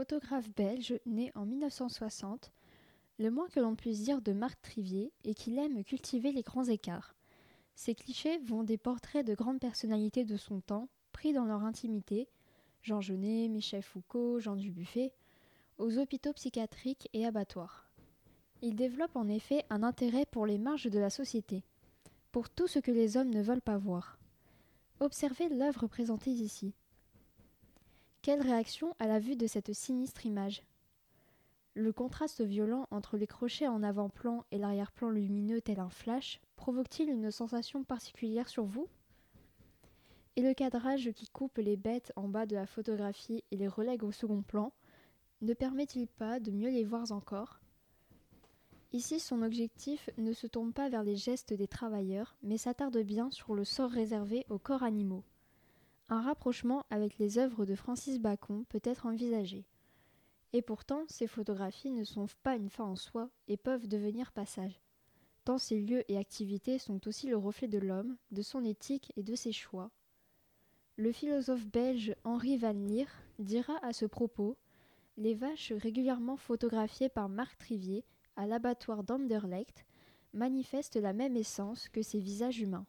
photographe belge né en 1960, le moins que l'on puisse dire de Marc Trivier est qu'il aime cultiver les grands écarts. Ses clichés vont des portraits de grandes personnalités de son temps, pris dans leur intimité, Jean Genet, Michel Foucault, Jean Dubuffet, aux hôpitaux psychiatriques et abattoirs. Il développe en effet un intérêt pour les marges de la société, pour tout ce que les hommes ne veulent pas voir. Observez l'œuvre présentée ici. Quelle réaction à la vue de cette sinistre image? Le contraste violent entre les crochets en avant-plan et l'arrière-plan lumineux tel un flash provoque-t-il une sensation particulière sur vous? Et le cadrage qui coupe les bêtes en bas de la photographie et les relègue au second plan ne permet-il pas de mieux les voir encore? Ici, son objectif ne se tourne pas vers les gestes des travailleurs, mais s'attarde bien sur le sort réservé aux corps animaux. Un rapprochement avec les œuvres de Francis Bacon peut être envisagé. Et pourtant, ces photographies ne sont pas une fin en soi et peuvent devenir passage. Tant ces lieux et activités sont aussi le reflet de l'homme, de son éthique et de ses choix. Le philosophe belge Henri Van Leer dira à ce propos Les vaches régulièrement photographiées par Marc Trivier à l'abattoir d'Anderlecht manifestent la même essence que ces visages humains.